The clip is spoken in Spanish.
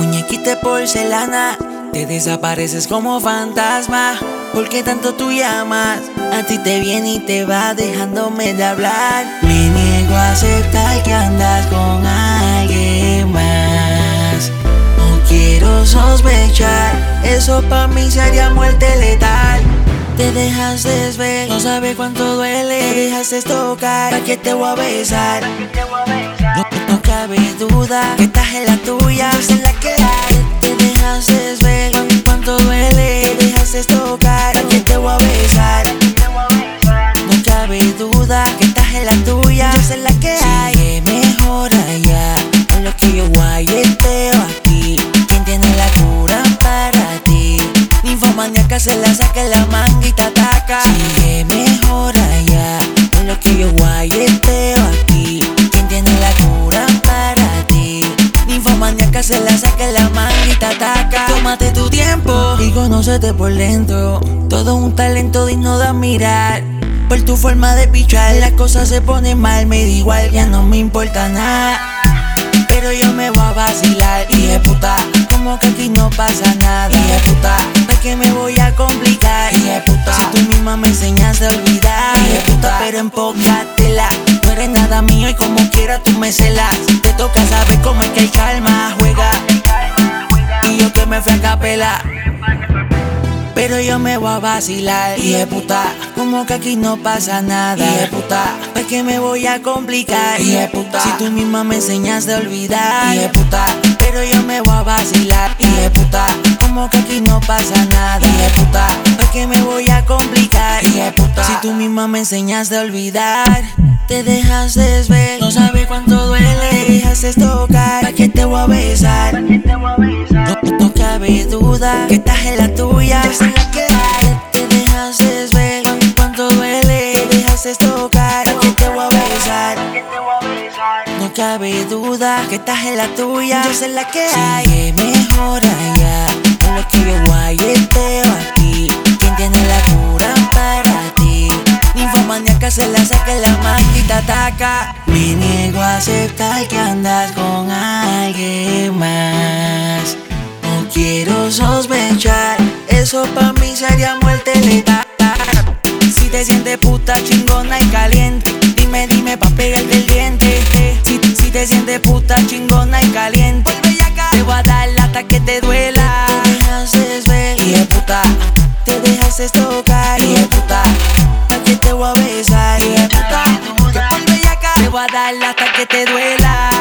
muñequita de porcelana. Te desapareces como fantasma. ¿Por qué tanto tú llamas? A ti te viene y te va dejándome de hablar. Me niego a aceptar que andas con alguien más. No quiero sospechar, eso para mí sería muerte letal. Te dejas ver, no sabes cuánto duele. Te dejas tocar, ¿para qué te voy a besar? No, no cabe duda que estás en la tuya, es en la que hay. Te dejas ver cuánto duele. Te dejas tocar, ¿para qué te voy a besar? No cabe duda que estás en la tuya, es en la que hay. Sigue mejor allá, en lo que yo guayeteo aquí. ¿Quién tiene la cura para ti? Ninfomaníaca se la saca la manga se la saca la te ataca. Tómate tu tiempo y conócete por dentro. Todo un talento digno de admirar. Por tu forma de pichar, las cosas se ponen mal, me da igual, ya no me importa nada. Pero yo me voy a vacilar, y de puta, como que aquí no pasa nada. Y de puta, ¿para qué me voy a complicar? Y de puta, si tú misma me enseñaste a olvidar. Y de puta, pero empócatela, y como quiera tú me celas. Te toca saber cómo es que hay calma, juega. Y yo que me fui a capela. Pero yo me voy a vacilar, y de puta, como que aquí no pasa nada. Y de puta, ¿para qué me voy a complicar? Y de puta, si tú misma me enseñaste a olvidar. Y de puta, pero yo me voy a vacilar. Y de puta, como que aquí no pasa nada. Y de puta, ¿para qué me voy a complicar? Y de puta, si tú misma me enseñaste a olvidar. Te dejas ver, no sabes cuánto duele. Te dejas tocar, ¿para qué te voy a besar? No, no cabe duda que estás en la tuya, en la que hay. Te dejas ver cuánto duele. Te dejas tocar, ¿para qué te voy a besar? No cabe duda que estás en la tuya, yo sé la que hay. Sigue mejor allá, en lo que yo ataca. Me niego a aceptar que andas con alguien más. No quiero sospechar, eso pa' mí sería muerte letal. Si te sientes puta chingona y caliente, dime, dime pa' pegarte el diente. Si, si te sientes puta chingona y caliente, a dar hasta que te duela.